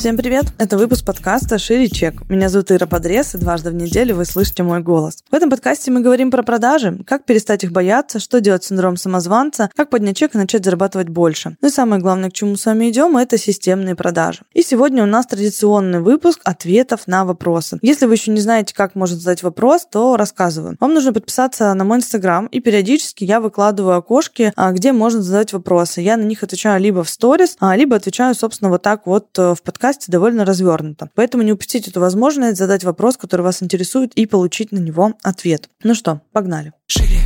Всем привет! Это выпуск подкаста «Шире чек». Меня зовут Ира Подрез, и дважды в неделю вы слышите мой голос. В этом подкасте мы говорим про продажи, как перестать их бояться, что делать с синдромом самозванца, как поднять чек и начать зарабатывать больше. Ну и самое главное, к чему с вами идем, это системные продажи. И сегодня у нас традиционный выпуск ответов на вопросы. Если вы еще не знаете, как можно задать вопрос, то рассказываю. Вам нужно подписаться на мой инстаграм, и периодически я выкладываю окошки, а, где можно задать вопросы. Я на них отвечаю либо в сторис, а, либо отвечаю, собственно, вот так вот э, в подкасте подкасте довольно развернуто. Поэтому не упустите эту возможность задать вопрос, который вас интересует, и получить на него ответ. Ну что, погнали. Чек.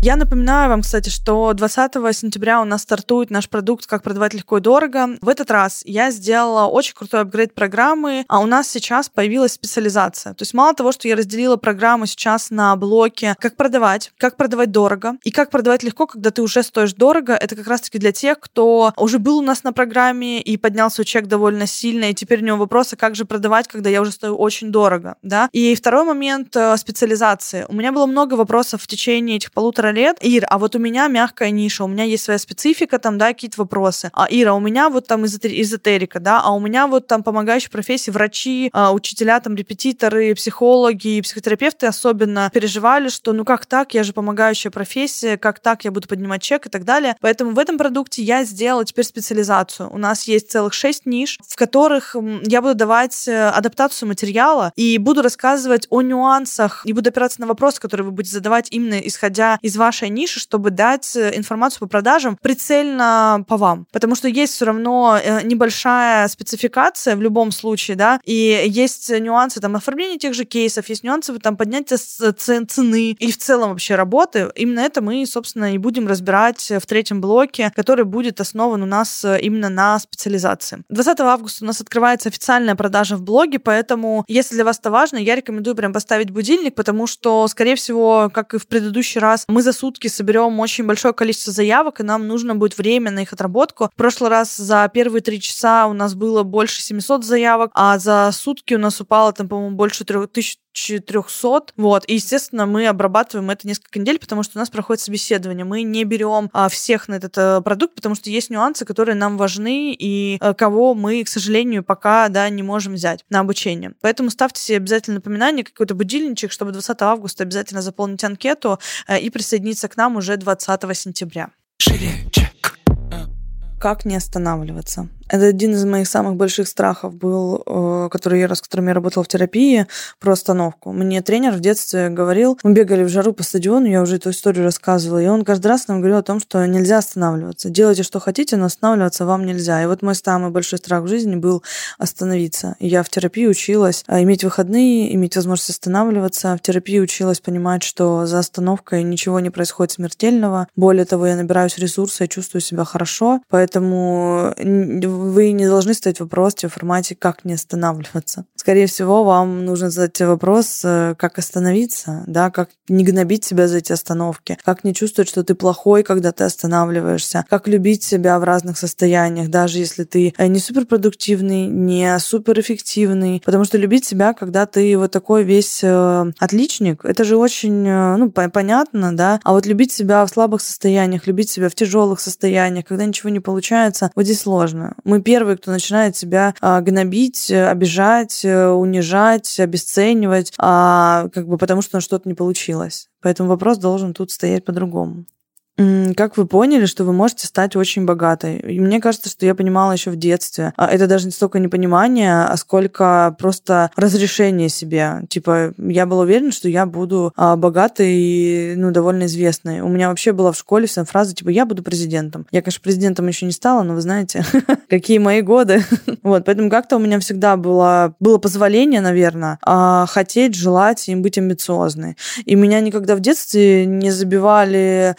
Я напоминаю вам, кстати, что 20 сентября у нас стартует наш продукт «Как продавать легко и дорого». В этот раз я сделала очень крутой апгрейд программы, а у нас сейчас появилась специализация. То есть мало того, что я разделила программу сейчас на блоки «Как продавать», «Как продавать дорого» и «Как продавать легко, когда ты уже стоишь дорого», это как раз-таки для тех, кто уже был у нас на программе и поднял свой чек довольно сильно, и теперь у него вопрос, а как же продавать, когда я уже стою очень дорого, да? И второй момент э, специализации. У меня было много вопросов в течение этих полутора полтора лет, Ир, а вот у меня мягкая ниша, у меня есть своя специфика, там, да, какие-то вопросы. А, Ира, у меня вот там эзотерика, да, а у меня вот там помогающие профессии, врачи, а, учителя, там, репетиторы, психологи, психотерапевты особенно переживали, что ну как так, я же помогающая профессия, как так я буду поднимать чек и так далее. Поэтому в этом продукте я сделала теперь специализацию. У нас есть целых шесть ниш, в которых я буду давать э, адаптацию материала и буду рассказывать о нюансах и буду опираться на вопросы, которые вы будете задавать именно исходя из вашей ниши, чтобы дать э, информацию по продажам прицельно по вам. Потому что есть все равно э, небольшая спецификация в любом случае, да, и есть нюансы там оформления тех же кейсов, есть нюансы там поднятия цены и в целом вообще работы. Именно это мы, собственно, и будем разбирать в третьем блоке, который будет основан у нас э, именно на специализации. 20 августа у нас открывается официальная продажа в блоге, поэтому, если для вас это важно, я рекомендую прям поставить будильник, потому что, скорее всего, как и в предыдущий раз, мы за сутки соберем очень большое количество заявок, и нам нужно будет время на их отработку. В прошлый раз за первые три часа у нас было больше 700 заявок, а за сутки у нас упало там, по-моему, больше 3000 400. Вот. И, естественно, мы обрабатываем это несколько недель, потому что у нас проходит собеседование. Мы не берем а, всех на этот а, продукт, потому что есть нюансы, которые нам важны и а, кого мы, к сожалению, пока да, не можем взять на обучение. Поэтому ставьте себе обязательно напоминание, какой-то будильничек, чтобы 20 августа обязательно заполнить анкету а, и присоединиться к нам уже 20 сентября. Шире. Как не останавливаться? Это один из моих самых больших страхов был, э, который я, с которым я работала в терапии, про остановку. Мне тренер в детстве говорил, мы бегали в жару по стадиону, я уже эту историю рассказывала, и он каждый раз нам говорил о том, что нельзя останавливаться. Делайте, что хотите, но останавливаться вам нельзя. И вот мой самый большой страх в жизни был остановиться. Я в терапии училась а, иметь выходные, иметь возможность останавливаться. В терапии училась понимать, что за остановкой ничего не происходит смертельного. Более того, я набираюсь ресурса и чувствую себя хорошо. Поэтому вы не должны ставить вопрос в формате «как не останавливаться?». Скорее всего, вам нужно задать вопрос, э, как остановиться, да, как не гнобить себя за эти остановки, как не чувствовать, что ты плохой, когда ты останавливаешься, как любить себя в разных состояниях, даже если ты э, не суперпродуктивный, не суперэффективный, потому что любить себя, когда ты вот такой весь э, отличник, это же очень, ну, понятно, да, а вот любить себя в слабых состояниях, любить себя в тяжелых состояниях, когда ничего не получается, вот здесь сложно. Мы первые, кто начинает себя а, гнобить, обижать, э, унижать, обесценивать, а, как бы потому что что-то не получилось. Поэтому вопрос должен тут стоять по-другому. Как вы поняли, что вы можете стать очень богатой? И мне кажется, что я понимала еще в детстве. А это даже не столько непонимание, а сколько просто разрешение себе. Типа, я была уверена, что я буду а, богатой и ну, довольно известной. У меня вообще была в школе вся фраза, типа, я буду президентом. Я, конечно, президентом еще не стала, но вы знаете, какие мои годы. вот, поэтому как-то у меня всегда было, было позволение, наверное, а, хотеть, желать и быть амбициозной. И меня никогда в детстве не забивали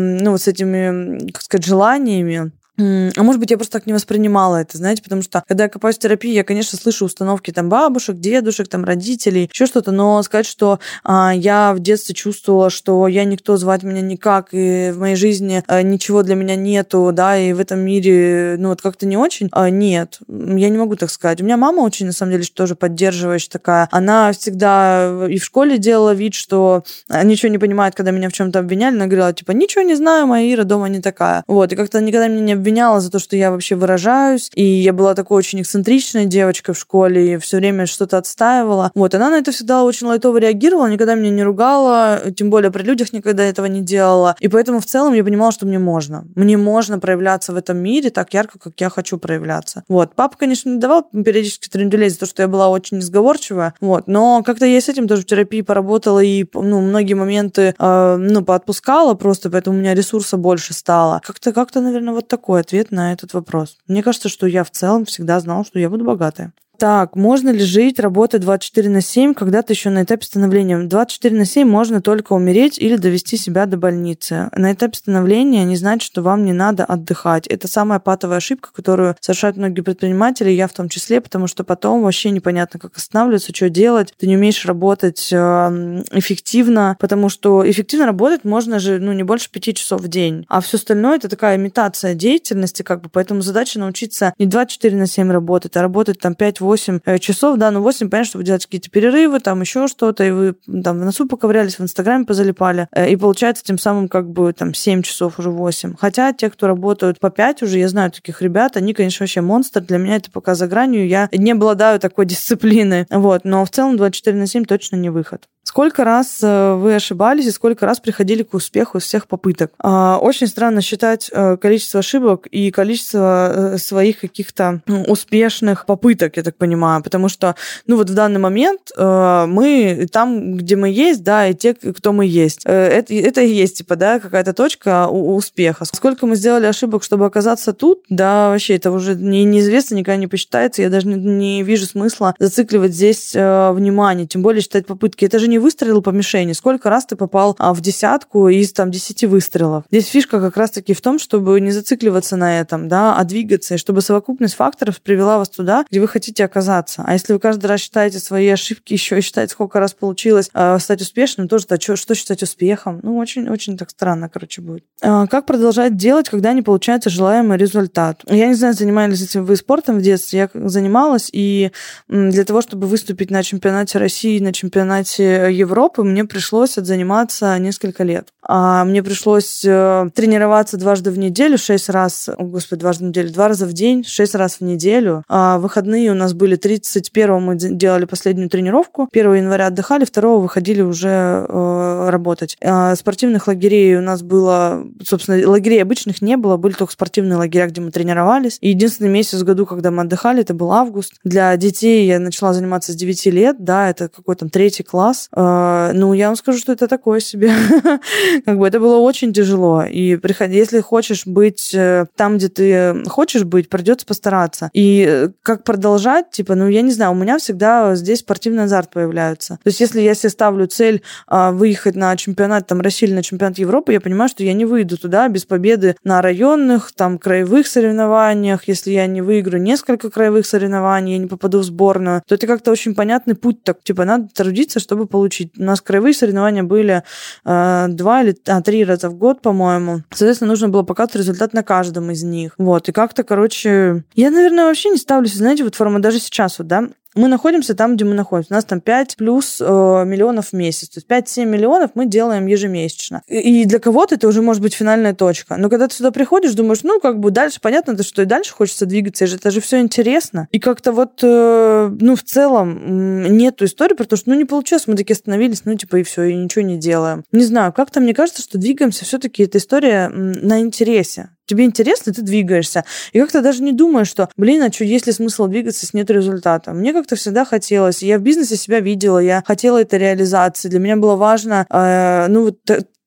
ну, вот с этими, как сказать, желаниями А может быть, я просто так не воспринимала это, знаете, потому что, когда я копаюсь в терапии, я, конечно, слышу установки там бабушек, дедушек, там родителей, еще что-то, но сказать, что а, я в детстве чувствовала, что я никто, звать меня никак, и в моей жизни а, ничего для меня нету, да, и в этом мире, ну, вот как-то не очень, а, нет, я не могу так сказать. У меня мама очень, на самом деле, тоже поддерживающая такая. Она всегда и в школе делала вид, что ничего не понимает, когда меня в чем-то обвиняли. Она говорила, типа, ничего не знаю, моя Ира дома не такая. Вот, и как-то никогда меня не обвиняла за то, что я вообще выражаюсь. И я была такой очень эксцентричной девочкой в школе, и все время что-то отстаивала. Вот, она на это всегда очень лайтово реагировала, никогда меня не ругала, тем более при людях никогда этого не делала. И поэтому в целом я понимала, что мне можно. Мне можно проявляться в этом мире так ярко, как я хочу проявляться. Вот. Папа, конечно, не давал периодически тренделей за то, что я была очень несговорчивая. Вот. Но как-то я с этим тоже в терапии поработала и ну, многие моменты э, ну, поотпускала просто, поэтому у меня ресурса больше стало. Как-то, как-то, наверное, вот такой ответ на этот вопрос. Мне кажется, что я в целом всегда знала, что я буду богатая. Так, можно ли жить, работать 24 на 7, когда ты еще на этапе становления? 24 на 7 можно только умереть или довести себя до больницы. На этапе становления не значит, что вам не надо отдыхать. Это самая патовая ошибка, которую совершают многие предприниматели, я в том числе, потому что потом вообще непонятно, как останавливаться, что делать. Ты не умеешь работать эм, эффективно, потому что эффективно работать можно же ну, не больше 5 часов в день. А все остальное это такая имитация деятельности, как бы, поэтому задача научиться не 24 на 7 работать, а работать там 5 8 э, часов, да, ну 8, понятно, что вы делаете какие-то перерывы, там еще что-то, и вы там в носу поковырялись, в Инстаграме позалипали, э, и получается тем самым как бы там 7 часов уже 8. Хотя те, кто работают по 5 уже, я знаю таких ребят, они, конечно, вообще монстр, для меня это пока за гранью, я не обладаю такой дисциплины, вот, но в целом 24 на 7 точно не выход. Сколько раз э, вы ошибались и сколько раз приходили к успеху из всех попыток? А, очень странно считать э, количество ошибок и количество э, своих каких-то ну, успешных попыток, я так понимаю, потому что, ну вот в данный момент мы там, где мы есть, да, и те, кто мы есть. Это, это и есть, типа, да, какая-то точка успеха. Сколько мы сделали ошибок, чтобы оказаться тут, да, вообще это уже не, неизвестно, никогда не посчитается, я даже не вижу смысла зацикливать здесь внимание, тем более считать попытки. Это же не выстрелил по мишени, сколько раз ты попал а, в десятку из там десяти выстрелов. Здесь фишка как раз-таки в том, чтобы не зацикливаться на этом, да, а двигаться, и чтобы совокупность факторов привела вас туда, где вы хотите оказаться. А если вы каждый раз считаете свои ошибки, еще и считаете, сколько раз получилось э, стать успешным, тоже, да, что, что считать успехом? Ну, очень-очень так странно, короче, будет. Э, как продолжать делать, когда не получается желаемый результат? Я не знаю, занимались этим вы спортом в детстве, я занималась, и для того, чтобы выступить на чемпионате России, на чемпионате Европы мне пришлось отзаниматься несколько лет. А мне пришлось э, тренироваться дважды в неделю, шесть раз, о, господи, дважды в неделю, два раза в день, шесть раз в неделю. А выходные у нас были 31 мы делали последнюю тренировку, 1 января отдыхали, 2 выходили уже э, работать. А спортивных лагерей у нас было, собственно, лагерей обычных не было, были только спортивные лагеря, где мы тренировались. И единственный месяц в году, когда мы отдыхали, это был август. Для детей я начала заниматься с 9 лет, да, это какой то третий класс. А, ну, я вам скажу, что это такое себе. как бы это было очень тяжело. И приходи, если хочешь быть э, там, где ты хочешь быть, придется постараться. И э, как продолжать, типа, ну, я не знаю, у меня всегда здесь спортивный азарт появляется. То есть, если я себе ставлю цель а, выехать на чемпионат там России или на чемпионат Европы, я понимаю, что я не выйду туда без победы на районных, там, краевых соревнованиях. Если я не выиграю несколько краевых соревнований, я не попаду в сборную, то это как-то очень понятный путь. Так, типа, надо трудиться, чтобы получить получить. У нас краевые соревнования были э, два или а, три раза в год, по-моему. Соответственно, нужно было показывать результат на каждом из них. Вот, и как-то, короче... Я, наверное, вообще не ставлю, знаете, вот форма даже сейчас вот, да, мы находимся там, где мы находимся. У нас там 5 плюс э, миллионов в месяц. То есть 5-7 миллионов мы делаем ежемесячно. И для кого-то это уже может быть финальная точка. Но когда ты сюда приходишь, думаешь, ну, как бы дальше, понятно, что и дальше хочется двигаться, это же все интересно. И как-то вот, э, ну, в целом нету истории, потому что, ну, не получилось, мы такие остановились, ну, типа, и все, и ничего не делаем. Не знаю, как-то мне кажется, что двигаемся все-таки эта история на интересе тебе интересно, ты двигаешься. И как-то даже не думаешь, что, блин, а что, есть ли смысл двигаться, если нет результата? Мне как-то всегда хотелось. Я в бизнесе себя видела, я хотела этой реализации. Для меня было важно, э, ну, вот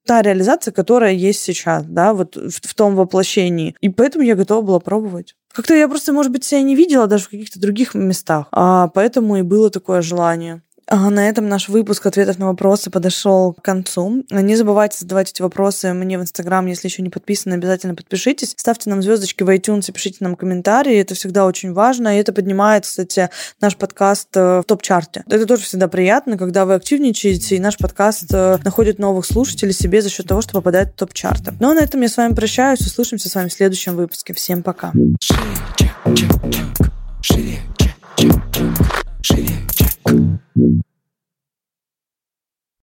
та реализация, которая есть сейчас, да, вот в, в том воплощении. И поэтому я готова была пробовать. Как-то я просто, может быть, себя не видела даже в каких-то других местах, а поэтому и было такое желание. А на этом наш выпуск ответов на вопросы подошел к концу. Не забывайте задавать эти вопросы мне в Инстаграм, если еще не подписаны, обязательно подпишитесь. Ставьте нам звездочки в iTunes пишите нам комментарии. Это всегда очень важно. И это поднимает, кстати, наш подкаст э, в топ-чарте. Это тоже всегда приятно, когда вы активничаете, и наш подкаст э, находит новых слушателей себе за счет того, что попадает в топ-чарты. Ну а на этом я с вами прощаюсь. Услышимся с вами в следующем выпуске. Всем пока. Шире, чек, чек, чек. Шире, чек, чек, чек. Шире, чек.